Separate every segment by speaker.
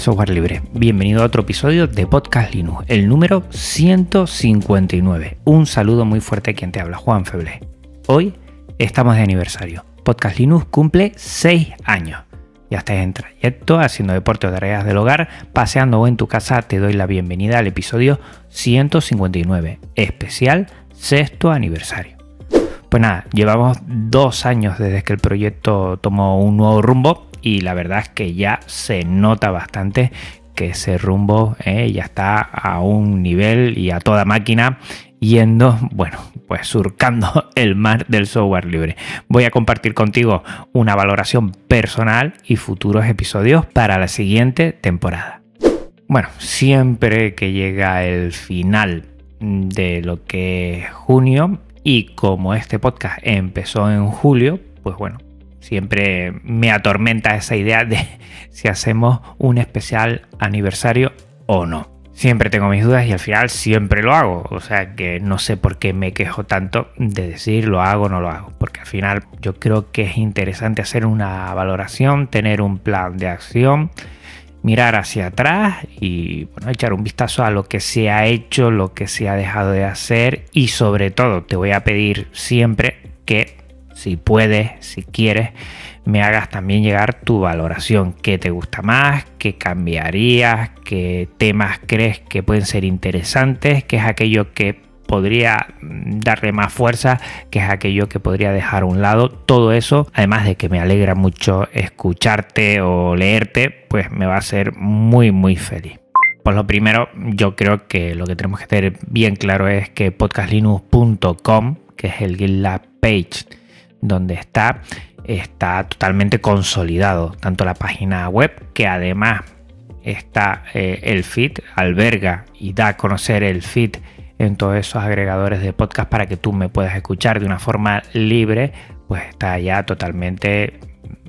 Speaker 1: Software libre, bienvenido a otro episodio de Podcast Linux, el número 159. Un saludo muy fuerte a quien te habla, Juan Feble. Hoy estamos de aniversario. Podcast Linux cumple 6 años. Ya estás en trayecto, haciendo deporte o tareas del hogar, paseando o en tu casa, te doy la bienvenida al episodio 159, especial sexto aniversario. Pues nada, llevamos dos años desde que el proyecto tomó un nuevo rumbo y la verdad es que ya se nota bastante que ese rumbo eh, ya está a un nivel y a toda máquina yendo, bueno, pues surcando el mar del software libre. Voy a compartir contigo una valoración personal y futuros episodios para la siguiente temporada. Bueno, siempre que llega el final de lo que es junio y como este podcast empezó en julio, pues bueno, siempre me atormenta esa idea de si hacemos un especial aniversario o no. Siempre tengo mis dudas y al final siempre lo hago. O sea que no sé por qué me quejo tanto de decir lo hago o no lo hago. Porque al final yo creo que es interesante hacer una valoración, tener un plan de acción, mirar hacia atrás y echar un vistazo a lo que se ha hecho, lo que se ha dejado de hacer y sobre todo te voy a pedir siempre que si puedes, si quieres, me hagas también llegar tu valoración. ¿Qué te gusta más? ¿Qué cambiarías? ¿Qué temas crees que pueden ser interesantes? ¿Qué es aquello que podría darle más fuerza? ¿Qué es aquello que podría dejar a un lado? Todo eso, además de que me alegra mucho escucharte o leerte, pues me va a hacer muy, muy feliz. Pues lo primero, yo creo que lo que tenemos que tener bien claro es que podcastlinux.com, que es el GitLab page donde está, está totalmente consolidado, tanto la página web que además está eh, el feed, alberga y da a conocer el feed en todos esos agregadores de podcast para que tú me puedas escuchar de una forma libre, pues está ya totalmente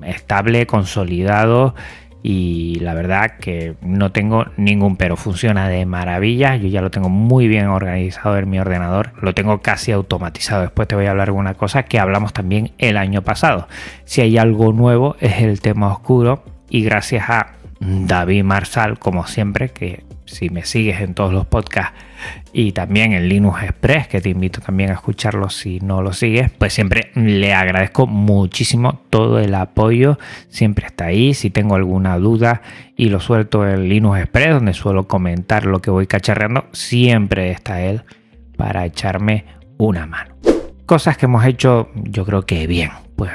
Speaker 1: estable, consolidado y la verdad que no tengo ningún pero. Funciona de maravilla. Yo ya lo tengo muy bien organizado en mi ordenador. Lo tengo casi automatizado. Después te voy a hablar de una cosa que hablamos también el año pasado. Si hay algo nuevo es el tema oscuro. Y gracias a David Marsal como siempre que si me sigues en todos los podcasts y también en Linux Express, que te invito también a escucharlo si no lo sigues, pues siempre le agradezco muchísimo todo el apoyo, siempre está ahí, si tengo alguna duda y lo suelto en Linux Express, donde suelo comentar lo que voy cacharreando, siempre está él para echarme una mano. Cosas que hemos hecho yo creo que bien, pues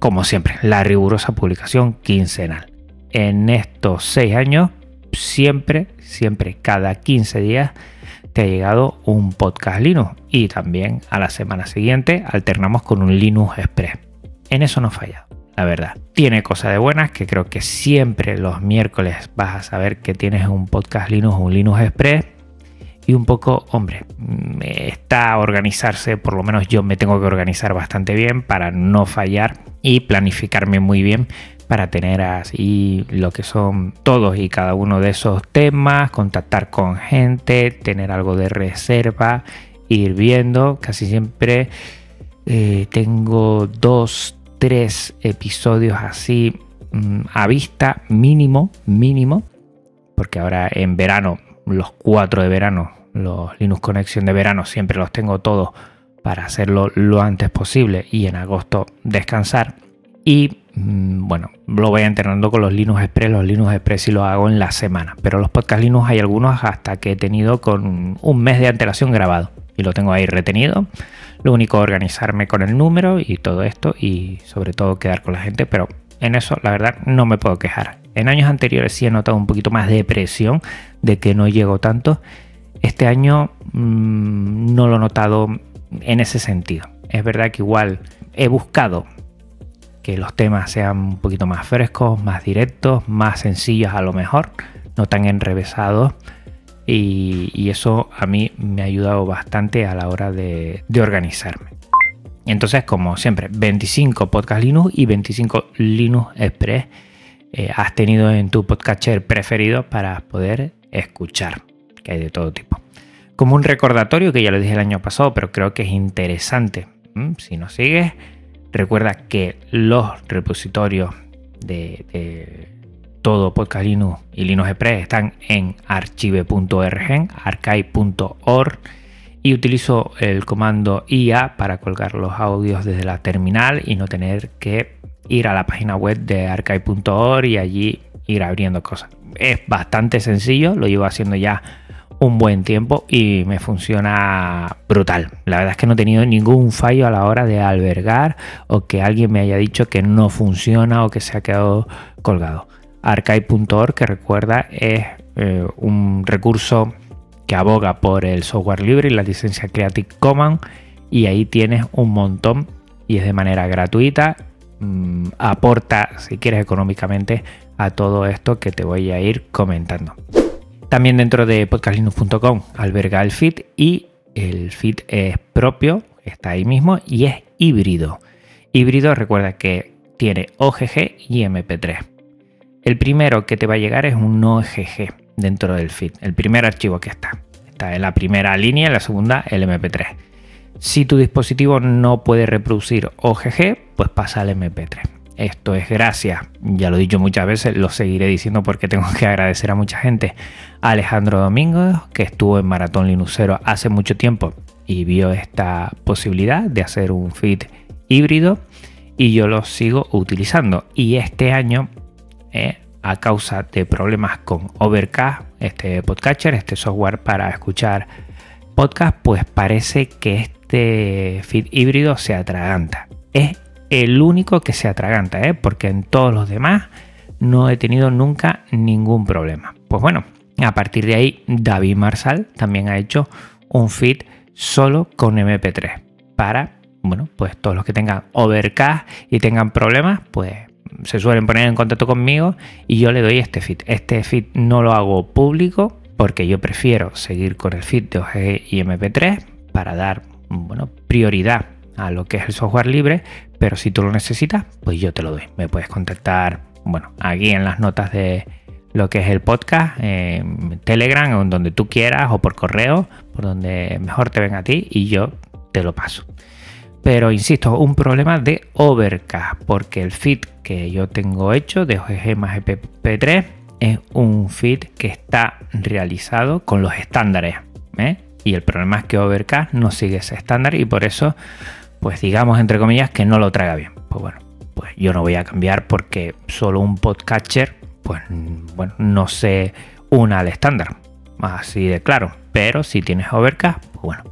Speaker 1: como siempre, la rigurosa publicación quincenal. En estos seis años siempre, siempre, cada 15 días te ha llegado un podcast Linux y también a la semana siguiente alternamos con un Linux Express. En eso no falla, la verdad. Tiene cosas de buenas que creo que siempre los miércoles vas a saber que tienes un podcast Linux o un Linux Express y un poco, hombre, está a organizarse, por lo menos yo me tengo que organizar bastante bien para no fallar y planificarme muy bien para tener así lo que son todos y cada uno de esos temas, contactar con gente, tener algo de reserva, ir viendo. Casi siempre eh, tengo dos, tres episodios así mm, a vista mínimo, mínimo, porque ahora en verano, los cuatro de verano, los Linux Connection de verano, siempre los tengo todos para hacerlo lo antes posible y en agosto descansar. Y bueno, lo voy entrenando con los Linux Express. Los Linux Express y lo hago en la semana. Pero los podcast Linux hay algunos hasta que he tenido con un mes de antelación grabado. Y lo tengo ahí retenido. Lo único organizarme con el número y todo esto. Y sobre todo quedar con la gente. Pero en eso la verdad no me puedo quejar. En años anteriores sí he notado un poquito más de presión de que no llego tanto. Este año mm, no lo he notado en ese sentido. Es verdad que igual he buscado que los temas sean un poquito más frescos, más directos, más sencillos a lo mejor, no tan enrevesados. Y, eso a mí me ha ayudado bastante a la hora de, organizarme. Entonces, como siempre, 25 Podcast Linux y 25 Linux Express eh, has tenido en tu podcatcher preferido para poder escuchar, que hay de todo tipo. Como un recordatorio que ya lo dije el año pasado, pero creo que es interesante. Si nos sigues, recuerda que los repositorios de, todo Podcast Linux y Linux Express están en archive.org, archive.org y utilizo el comando IA para colgar los audios desde la terminal y no tener que ir a la página web de archive.org y allí ir abriendo cosas. Es bastante sencillo, lo llevo haciendo ya un buen tiempo y me funciona brutal. La verdad es que no he tenido ningún fallo a la hora de albergar o que alguien me haya dicho que no funciona o que se ha quedado colgado. Archive.org, que recuerda, es eh, un recurso que aboga por el software libre y la licencia Creative Commons y ahí tienes un montón y es de manera gratuita. Mm, aporta, si quieres, económicamente a todo esto que te voy a ir comentando. También dentro de podcastlinux.com alberga el feed y el feed es propio, está ahí mismo y es híbrido. Híbrido recuerda que tiene OGG y MP3. El primero que te va a llegar es un OGG dentro del feed, el primer archivo que está. Está en la primera línea, en la segunda el MP3. Si tu dispositivo no puede reproducir OGG, pues pasa al MP3. Esto es gracias, ya lo he dicho muchas veces, lo seguiré diciendo porque tengo que agradecer a mucha gente. Alejandro Domingo, que estuvo en Maratón Linuxero hace mucho tiempo y vio esta posibilidad de hacer un feed híbrido y yo lo sigo utilizando. Y este año, eh, a causa de problemas con Overcast, este podcatcher, este software para escuchar podcast, pues parece que este feed híbrido se atraganta. Es el único que se atraganta, ¿eh? porque en todos los demás no he tenido nunca ningún problema. Pues bueno, a partir de ahí David Marsal también ha hecho un feed solo con MP3 para, bueno, pues todos los que tengan Overcast y tengan problemas, pues se suelen poner en contacto conmigo y yo le doy este feed. Este feed no lo hago público porque yo prefiero seguir con el feed de OGG y MP3 para dar, bueno, prioridad a lo que es el software libre, pero si tú lo necesitas, pues yo te lo doy. Me puedes contactar, bueno, aquí en las notas de lo que es el podcast, en Telegram o en donde tú quieras, o por correo, por donde mejor te venga a ti, y yo te lo paso. Pero insisto, un problema de Overcast, porque el feed que yo tengo hecho de OGG más EPP3 es un feed que está realizado con los estándares. ¿eh? Y el problema es que Overcast no sigue ese estándar y por eso pues digamos entre comillas que no lo traga bien. Pues bueno, pues yo no voy a cambiar porque solo un podcatcher, pues bueno, no se una al estándar, así de claro. Pero si tienes Overcast, pues bueno,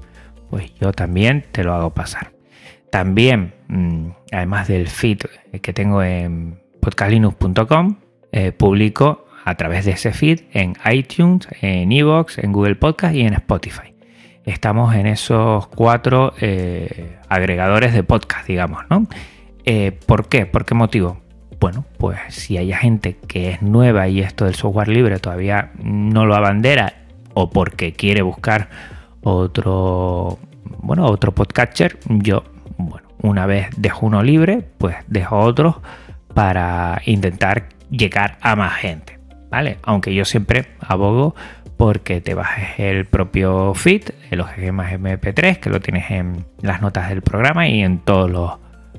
Speaker 1: pues yo también te lo hago pasar. También, mm, además del feed que tengo en podcastlinux.com, eh, publico a través de ese feed en iTunes, en Evox, en Google Podcast y en Spotify estamos en esos cuatro eh, agregadores de podcast, digamos, ¿no? Eh, ¿Por qué? ¿Por qué motivo? Bueno, pues si hay gente que es nueva y esto del software libre todavía no lo abandera o porque quiere buscar otro, bueno, otro podcatcher, yo, bueno, una vez dejo uno libre, pues dejo otro para intentar llegar a más gente, ¿vale? Aunque yo siempre abogo porque te bajes el propio feed, OGG más MP3, que lo tienes en las notas del programa y en todos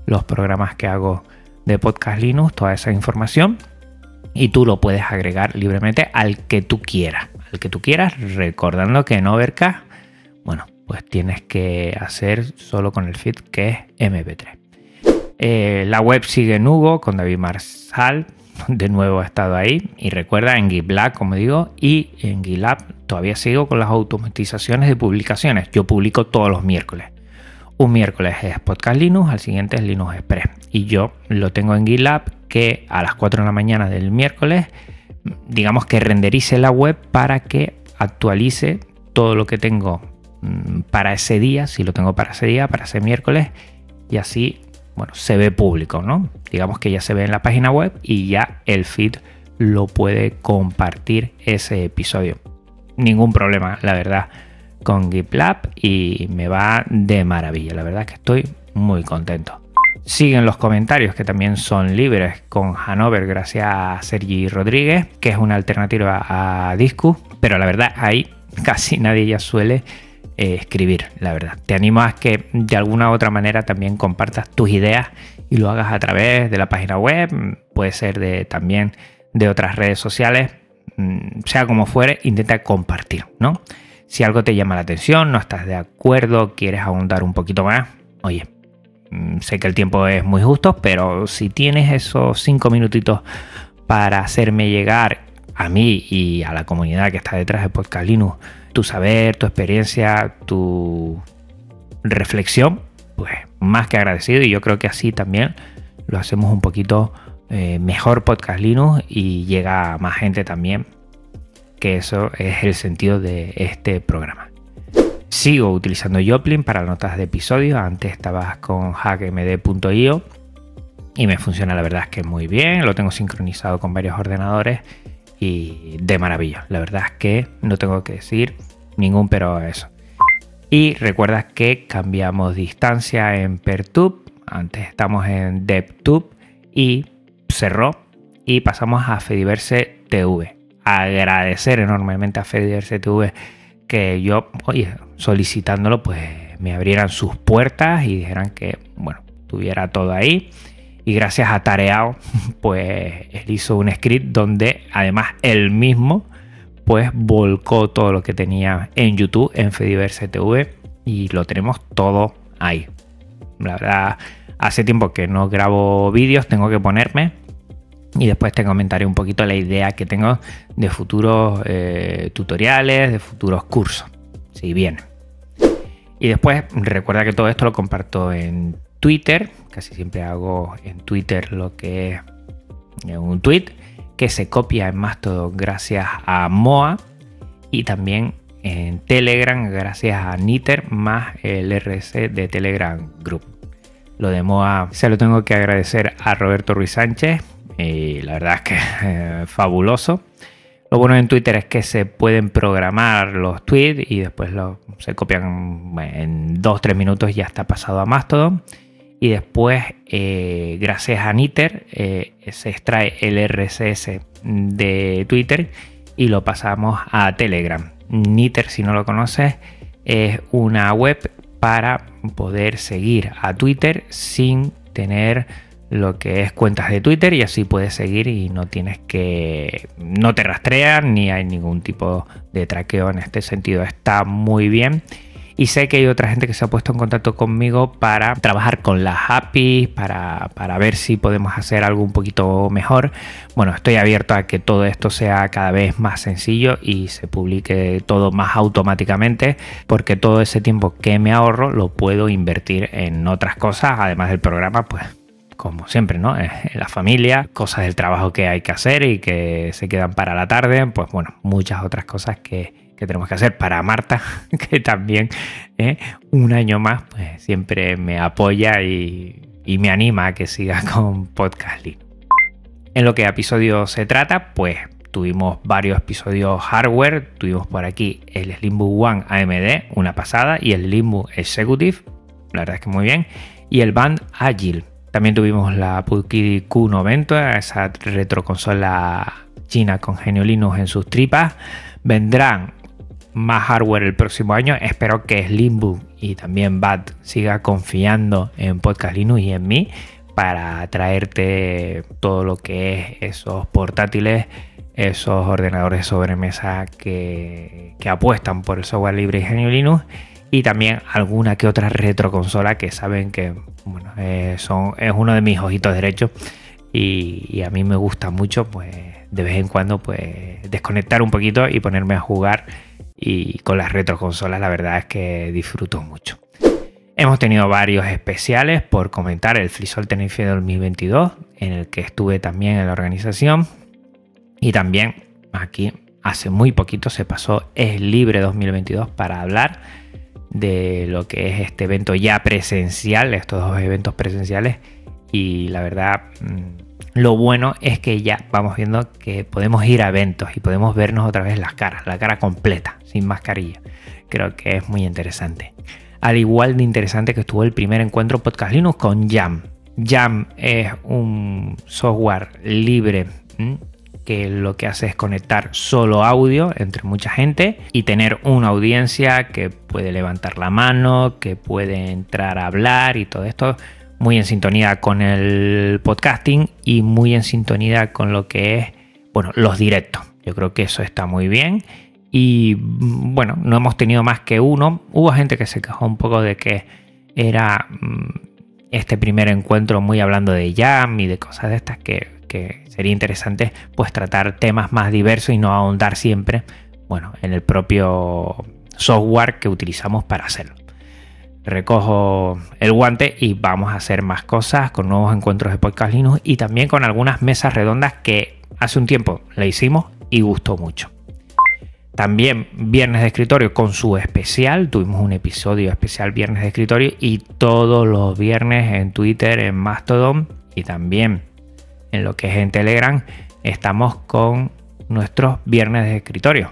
Speaker 1: los, programas que hago de Podcast Linux, toda esa información. Y tú lo puedes agregar libremente al que tú quieras. Al que tú quieras, recordando que en Overcast, bueno, pues tienes que hacer solo con el feed que es MP3. Eh, la web sigue en Hugo con David Marsal, de nuevo he estado ahí y recuerda en GitLab, como digo, y en GitLab todavía sigo con las automatizaciones de publicaciones. Yo publico todos los miércoles. Un miércoles es Podcast Linux, al siguiente es Linux Express. Y yo lo tengo en GitLab que a las 4 de la mañana del miércoles, digamos que renderice la web para que actualice todo lo que tengo mm, para ese día, si lo tengo para ese día, para ese miércoles, y así, bueno, se ve público, ¿no? Digamos que ya se ve en la página web y ya el feed lo puede compartir ese episodio. Ningún problema, la verdad, con GitLab y me va de maravilla. La verdad que estoy muy contento. Siguen los comentarios que también son libres con Hanover gracias a Sergi Rodríguez, que es una alternativa a Discu, pero la verdad ahí casi nadie ya suele eh, escribir, la verdad. Te animo a que de alguna u otra manera también compartas tus ideas y lo hagas a través de la página web, puede ser también de otras redes sociales, mm, sea como fuere, intenta compartir, ¿no? Si algo te llama la atención, no estás de acuerdo, quieres ahondar un poquito más, oye, mm, sé que el tiempo es muy justo, pero si tienes esos cinco minutitos para hacerme llegar a mí y a la comunidad que está detrás de Podcast Linux, tu saber, tu experiencia, tu reflexión, pues más que agradecido. Y yo creo que así también lo hacemos un poquito eh, mejor Podcast Linux y llega a más gente también, que eso es el sentido de este programa. Sigo utilizando Joplin para notas de episodio, antes estaba con hackmd.io y me funciona la verdad es que muy bien, lo tengo sincronizado con varios ordenadores y de maravilla, la verdad es que no tengo que decir ningún pero a eso. Y recuerda que cambiamos distancia en Pertube, antes estamos en DevTube y cerró y pasamos a Fediverse TV. Agradecer enormemente a Fediverse TV que yo, oye, solicitándolo, pues me abrieran sus puertas y dijeran que, bueno, tuviera todo ahí. Y gracias a Tareao, pues él hizo un script donde además él mismo, pues volcó todo lo que tenía en YouTube, en Fediverse TV, y lo tenemos todo ahí. La verdad, hace tiempo que no grabo vídeos, tengo que ponerme y después te comentaré un poquito la idea que tengo de futuros eh, tutoriales, de futuros cursos, si bien. Y después recuerda que todo esto lo comparto en Twitter, casi siempre hago en Twitter lo que es eh, un tweet que se copia en Mastodon gracias a Moa y también en Telegram gracias a Niter más el RC de Telegram Group. Lo de Moa se lo tengo que agradecer a Roberto Ruiz Sánchez y la verdad es que eh, fabuloso. Lo bueno en Twitter es que se pueden programar los tweets y después se copian en 2-3 minutos ya está pasado a Mastodon. Y después, eh, gracias a Niter, eh, se extrae el RSS de Twitter y lo pasamos a Telegram. Niter, si no lo conoces, es una web para poder seguir a Twitter sin tener lo que es cuentas de Twitter y así puedes seguir y no tienes que no te rastrean ni hay ningún tipo de traqueo en este sentido está muy bien y sé que hay otra gente que se ha puesto en contacto conmigo para trabajar con las APIs, para, para, ver si podemos hacer algo un poquito mejor. Bueno, estoy abierto a que todo esto sea cada vez más sencillo y se publique todo más automáticamente, porque todo ese tiempo que me ahorro lo puedo invertir en otras cosas, además del programa, pues como siempre, ¿no? En la familia, cosas del trabajo que hay que hacer y que se quedan para la tarde, pues bueno, muchas otras cosas que, tenemos que hacer para Marta, que también ¿eh? un año más, pues siempre me apoya y, me anima a que siga con Podcast En lo que a episodios se trata, pues tuvimos varios episodios hardware, tuvimos por aquí el Slimbook One AMD, una pasada, y el Slimbook Executive, la verdad es que muy bien, y el Band Agile, también tuvimos la Pulkidi Q90, esa retroconsola china con Genio Linux en sus tripas. Vendrán más hardware el próximo año. Espero que Slimbook y también BAT siga confiando en Podcast Linux y en mí para traerte todo lo que es esos portátiles, esos ordenadores sobremesa que, que apuestan por el software libre y Genio Linux y también alguna que otra retroconsola que saben que bueno, eh, son, es uno de mis ojitos derechos y, a mí me gusta mucho pues de vez en cuando pues desconectar un poquito y ponerme a jugar y con las retroconsolas la verdad es que disfruto mucho. Hemos tenido varios especiales por comentar el FreeSol Tenerife 2022 en el que estuve también en la organización y también aquí hace muy poquito se pasó Es Libre 2022 para hablar de lo que es este evento ya presencial, estos dos eventos presenciales. Y la verdad, mm, lo bueno es que ya vamos viendo que podemos ir a eventos y podemos vernos otra vez las caras, la cara completa, sin mascarilla. Creo que es muy interesante. Al igual de interesante que estuvo el primer encuentro Podcast Linux con Jam. Jam es un software libre que lo que hace es conectar solo audio entre mucha gente y tener una audiencia que puede levantar la mano, que puede entrar a hablar y todo esto muy en sintonía con el podcasting y muy en sintonía con lo que es, bueno, los directos. Yo creo que eso está muy bien y bueno, no hemos tenido más que uno. Hubo gente que se quejó un poco de que era mm, este primer encuentro muy hablando de jam y de cosas de estas que que sería interesante pues tratar temas más diversos y no ahondar siempre bueno, en el propio software que utilizamos para hacerlo. Recojo el guante y vamos a hacer más cosas con nuevos encuentros de podcast Linux y también con algunas mesas redondas que hace un tiempo le hicimos y gustó mucho. También Viernes de Escritorio con su especial. Tuvimos un episodio especial Viernes de Escritorio y todos los viernes en Twitter, en Mastodon y también en lo que es en Telegram, estamos con nuestros viernes de escritorio.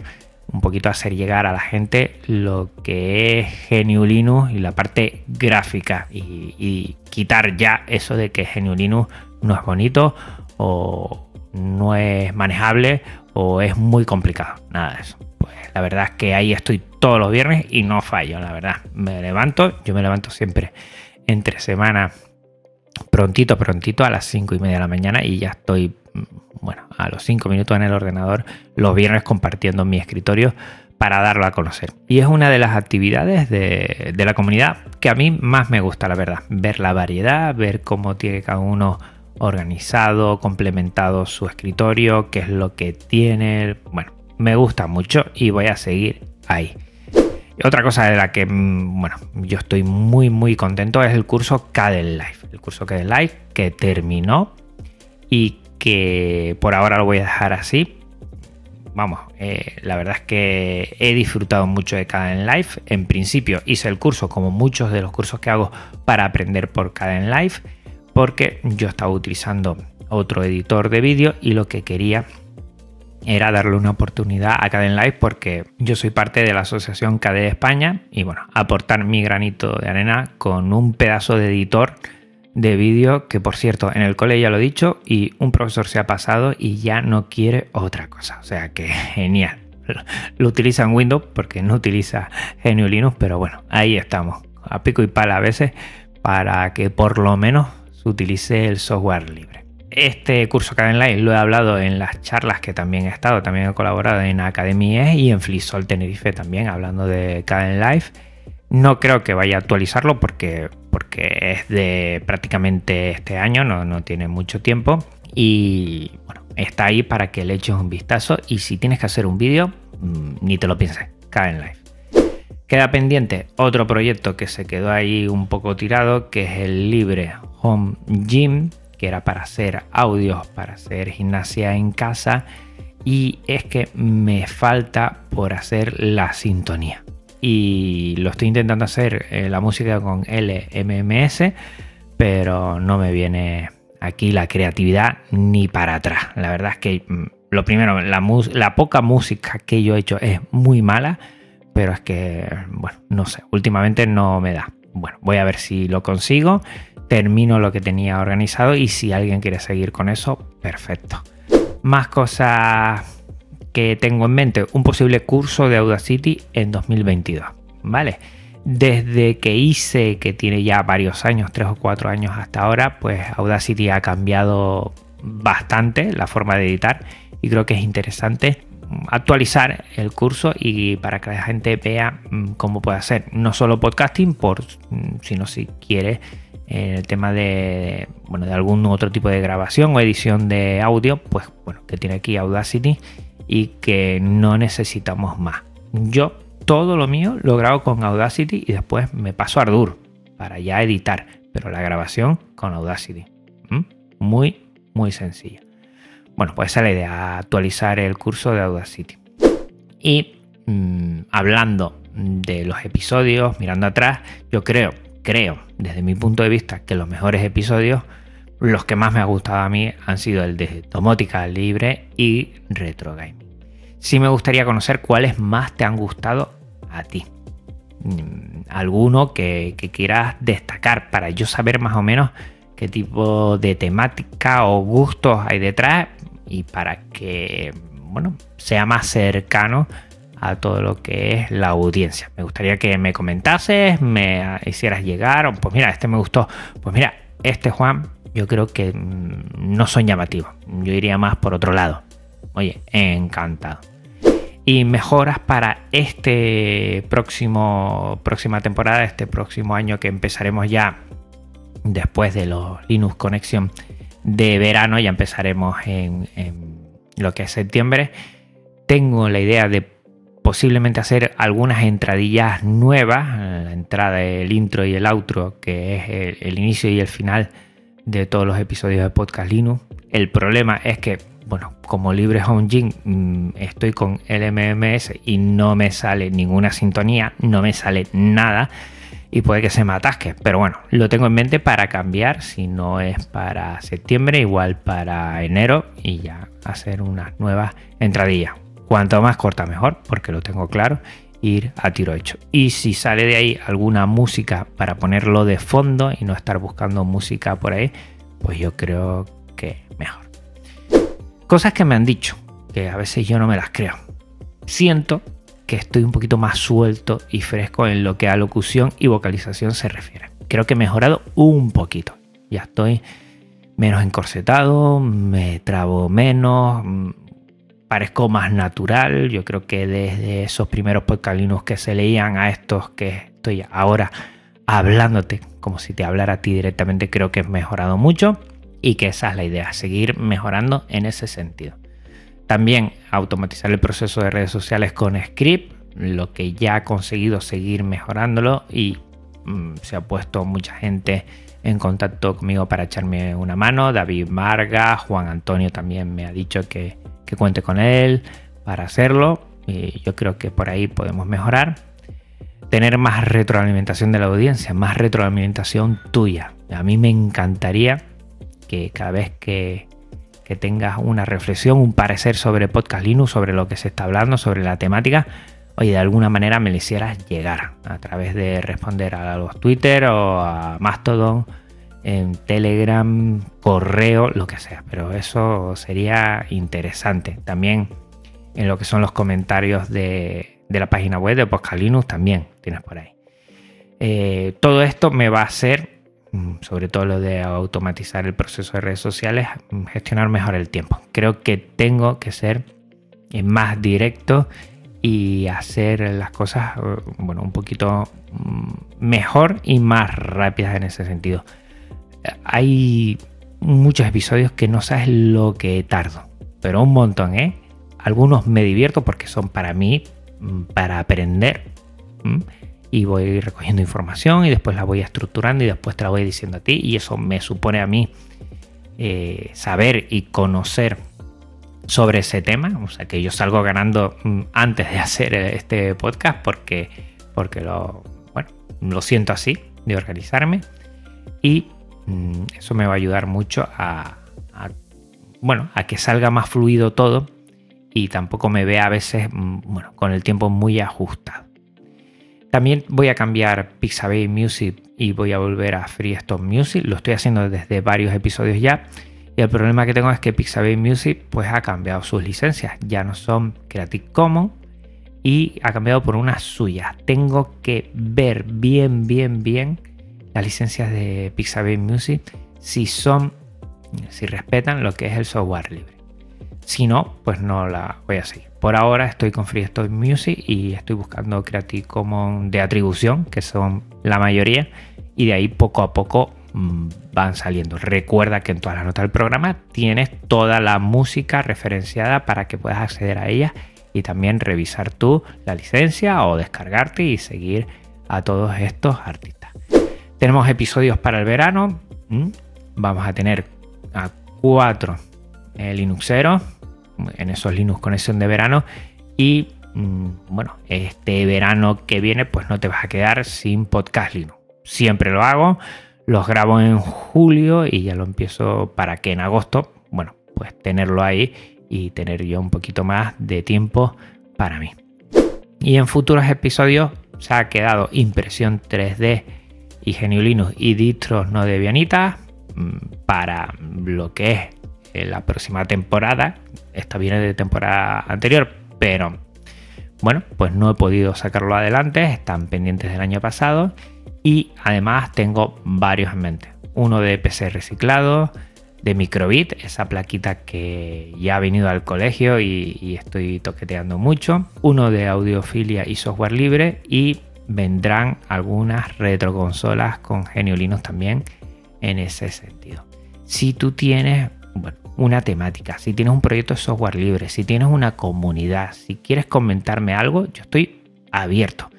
Speaker 1: Un poquito hacer llegar a la gente lo que es GNU Linux y la parte gráfica y, quitar ya eso de que GNU Linux no es bonito o no es manejable o es muy complicado. Nada de eso. Pues la verdad es que ahí estoy todos los viernes y no fallo, la verdad. Me levanto, yo me levanto siempre entre semana prontito, prontito a las 5 y media de la mañana y ya estoy, bueno, a los 5 minutos en el ordenador los viernes compartiendo mi escritorio para darlo a conocer. Y es una de las actividades de, de, la comunidad que a mí más me gusta, la verdad. Ver la variedad, ver cómo tiene cada uno organizado, complementado su escritorio, qué es lo que tiene. Bueno, me gusta mucho y voy a seguir ahí. Otra cosa de la que, mm, bueno, yo estoy muy, muy contento es el curso Cadel Life. El curso Cadel Life que terminó y que por ahora lo voy a dejar así. Vamos, eh, la verdad es que he disfrutado mucho de Cadel Life. En principio hice el curso como muchos de los cursos que hago para aprender por Cadel Life porque yo estaba utilizando otro editor de vídeo y lo que quería era darle una oportunidad a Caden Live porque yo soy parte de la asociación KDE España y bueno, aportar mi granito de arena con un pedazo de editor de vídeo que por cierto en el cole ya lo he dicho y un profesor se ha pasado y ya no quiere otra cosa. O sea que genial. Lo utiliza en Windows porque no utiliza GNU Linux, pero bueno, ahí estamos. A pico y pala a veces para que por lo menos se utilice el software libre. Este curso Live lo he hablado en las charlas que también he estado, también he colaborado en Academia y en Flisol Tenerife también, hablando de Live. No creo que vaya a actualizarlo porque, porque es de prácticamente este año, no, no tiene mucho tiempo. Y bueno, está ahí para que le eches un vistazo. Y si tienes que hacer un vídeo, mm, ni te lo pienses, Live. Queda pendiente otro proyecto que se quedó ahí un poco tirado, que es el Libre Home Gym, que era para hacer audios, para hacer gimnasia en casa. Y es que me falta por hacer la sintonía. Y lo estoy intentando hacer eh, la música con LMMS, pero no me viene aquí la creatividad ni para atrás. La verdad es que mm, lo primero, la, la poca música que yo he hecho es muy mala, pero es que, bueno, no sé, últimamente no me da. Bueno, voy a ver si lo consigo termino lo que tenía organizado y si alguien quiere seguir con eso, perfecto. Más cosas tengo en mente, un posible curso de Audacity en 2022, ¿vale? Desde que hice, que tiene ya varios años, tres o cuatro años hasta ahora, pues Audacity ha cambiado bastante la forma de editar y creo que es interesante actualizar el curso y para que la gente vea mm, cómo puede hacer no solo podcasting, por, mm, sino si quiere el tema de, bueno, de algún otro tipo de grabación o edición de audio, pues bueno, que tiene aquí Audacity y que no necesitamos más. Yo todo lo mío lo grabo con Audacity y después me paso a Ardour para ya editar, pero la grabación con Audacity. Muy, muy sencilla. Bueno, pues esa es la idea, actualizar el curso de Audacity. Y mm, hablando de los episodios, mirando atrás, yo creo, creo, desde mi punto de vista, que los mejores episodios, los que más me ha gustado a mí, han sido el de domótica libre y retro gaming. Sí me gustaría conocer cuáles más te han gustado a ti. Mm, alguno que, que quieras destacar para yo saber más o menos qué tipo de temática o gustos hay detrás y para que bueno, sea más cercano a todo lo que es la audiencia. Me gustaría que me comentases, me hicieras llegar, pues mira, este me gustó, pues mira, este Juan, yo creo que mm, no son llamativos, yo iría más por otro lado. Oye, encantado. Y mejoras para este próximo próxima temporada, este próximo año que empezaremos ya después de los Linux Connection de verano, ya empezaremos en, lo que es septiembre. Tengo la idea de posiblemente hacer algunas entradillas nuevas, la entrada del intro y el outro, que es el, inicio y el final de todos los episodios de Podcast Linux. El problema es que, bueno, como Libre Home mm, estoy con LMMS y no me sale ninguna sintonía, no me sale nada y puede que se me atasque. Pero bueno, lo tengo en mente para cambiar, si no es para septiembre, igual para enero y ya hacer unas nuevas entradillas. Cuanto más corta mejor, porque lo tengo claro, ir a tiro hecho. Y si sale de ahí alguna música para ponerlo de fondo y no estar buscando música por ahí, pues yo creo que mejor. Cosas que me han dicho, que a veces yo no me las creo. Siento que estoy un poquito más suelto y fresco en lo que a locución y vocalización se refiere. Creo que he mejorado un poquito. Ya estoy menos encorsetado, me trabo menos, parezco más natural. Yo creo que desde esos primeros podcalinos que se leían a estos que estoy ahora hablándote como si te hablara a ti directamente, creo que he mejorado mucho y que esa es la idea, seguir mejorando en ese sentido. También automatizar el proceso de redes sociales con script, lo que ya ha conseguido seguir mejorándolo y mm, se ha puesto mucha gente en contacto conmigo para echarme una mano. David Marga, Juan Antonio también me ha dicho que que cuente con él para hacerlo. Y yo creo que por ahí podemos mejorar. Tener más retroalimentación de la audiencia, más retroalimentación tuya. A mí me encantaría que cada vez que, que tengas una reflexión, un parecer sobre Podcast Linux, sobre lo que se está hablando, sobre la temática, oye, de alguna manera me lo hicieras llegar a través de responder a los Twitter o a Mastodon en Telegram, correo, lo que sea. Pero eso sería interesante. También en lo que son los comentarios de, la página web de Linux también tienes por ahí. Eh, todo esto me va a hacer, mm, sobre todo lo de automatizar el proceso de redes sociales, mm, gestionar mejor el tiempo. Creo que tengo que ser más directo y hacer las cosas eh, bueno, un poquito mm, mejor y más rápidas en ese sentido hay muchos episodios que no sabes lo que tardo, pero un montón, ¿eh? Algunos me divierto porque son para mí, mm, para aprender. Y voy recogiendo información y después la voy estructurando y después te la voy diciendo a ti. Y eso me supone a mí eh, saber y conocer sobre ese tema. O sea que yo salgo ganando mm, antes de hacer este podcast porque, porque lo, bueno, lo siento así, de organizarme. Y Mm, eso me va a ayudar mucho a, bueno, a que salga más fluido todo y tampoco me vea a veces mm, bueno, con el tiempo muy ajustado. También voy a cambiar Pixabay Music y voy a volver a Freestone Music. Lo estoy haciendo desde varios episodios ya. Y el problema que tengo es que Pixabay Music pues ha cambiado sus licencias. Ya no son Creative Commons y ha cambiado por unas suyas. Tengo que ver bien, bien, bien las licencias de Pixabay Music si son, si respetan lo que es el software libre. Si no, pues no la voy a seguir. Por ahora estoy con Freestyle Music y estoy buscando Creative Commons de atribución, que son la mayoría, y de ahí poco a poco van saliendo. Recuerda que en todas las notas del programa tienes toda la música referenciada para que puedas acceder a ella y también revisar tú la licencia o descargarte y seguir a todos estos artistas. Tenemos episodios para el verano. Vamos a tener a cuatro eh, Linuxeros en esos Linux Conexión de verano. Y mm, bueno, este verano que viene pues no te vas a quedar sin podcast Linux. Siempre lo hago, los grabo en julio y ya lo empiezo para que en agosto, bueno, pues tenerlo ahí y tener yo un poquito más de tiempo para mí. Y en futuros episodios se ha quedado impresión 3D y Geniulinus y distros no de Vianita mm, para lo que es eh, la próxima temporada. Esta viene de temporada anterior, pero bueno, pues no he podido sacarlo adelante, están pendientes del año pasado y además tengo varios en mente. Uno de PC reciclado, de Microbit, esa plaquita que ya ha venido al colegio y, estoy toqueteando mucho. Uno de audiofilia y software libre y vendrán algunas retroconsolas con Geniolinos también en ese sentido. Si tú tienes una temática, si tienes un proyecto de software libre, si tienes una comunidad, si quieres comentarme algo, yo estoy abierto.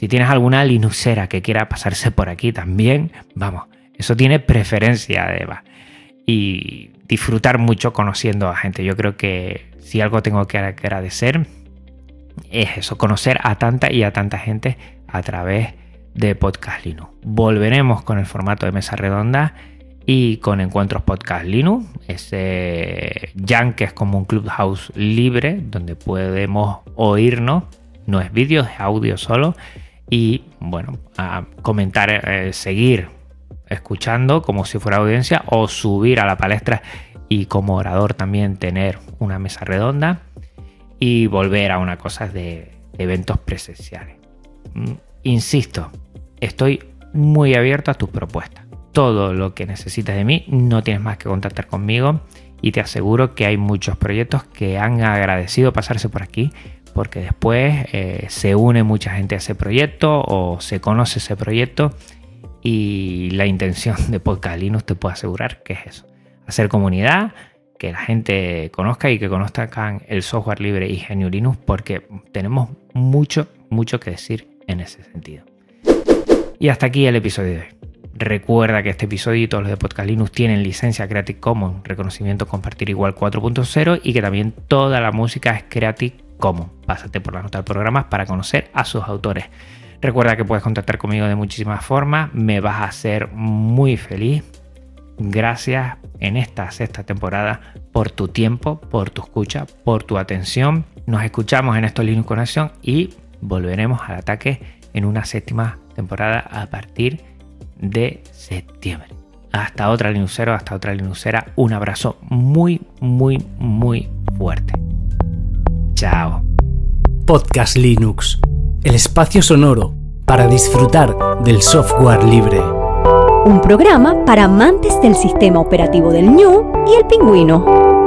Speaker 1: Si tienes alguna linuxera que quiera pasarse por aquí también, vamos, eso tiene preferencia además. Y disfrutar mucho conociendo a gente. Yo creo que si algo tengo que agradecer es eso, conocer a tanta y a tanta gente a través de Podcast Linux. Volveremos con el formato de mesa redonda y con encuentros Podcast Linux, ese Jan que es como un clubhouse libre donde podemos oírnos, no es vídeo, es audio solo y bueno, a comentar, eh, seguir escuchando como si fuera audiencia o subir a la palestra y como orador también tener una mesa redonda y volver a una cosa de eventos presenciales. Mm, insisto, estoy muy abierto a tus propuestas. Todo lo que necesites de mí, no tienes más que contactar conmigo y te aseguro que hay muchos proyectos que han agradecido pasarse por aquí porque después eh, se une mucha gente a ese proyecto o se conoce ese proyecto y la intención de Podcast Linux te puedo asegurar que es eso, hacer comunidad, que la gente conozca y que conozcan el software libre y Genio Linux porque tenemos mucho, mucho que decir en ese sentido. Y hasta aquí el episodio de hoy. Recuerda que este episodio y todos los de Podcast Linux tienen licencia Creative Commons, reconocimiento compartir igual 4.0 y que también toda la música es Creative Commons. Pásate por la nota del programa para conocer a sus autores. Recuerda que puedes contactar conmigo de muchísimas formas, me vas a hacer muy feliz. Gracias en esta sexta temporada por tu tiempo, por tu escucha, por tu atención. Nos escuchamos en estos Linux Conexión y volveremos al ataque en una séptima temporada a partir de septiembre. Hasta otra Linuxero, hasta otra Linuxera. Un abrazo muy, muy, muy fuerte. Chao.
Speaker 2: Podcast Linux el espacio sonoro para disfrutar del software libre.
Speaker 3: Un programa para amantes del sistema operativo del ñu y el pingüino.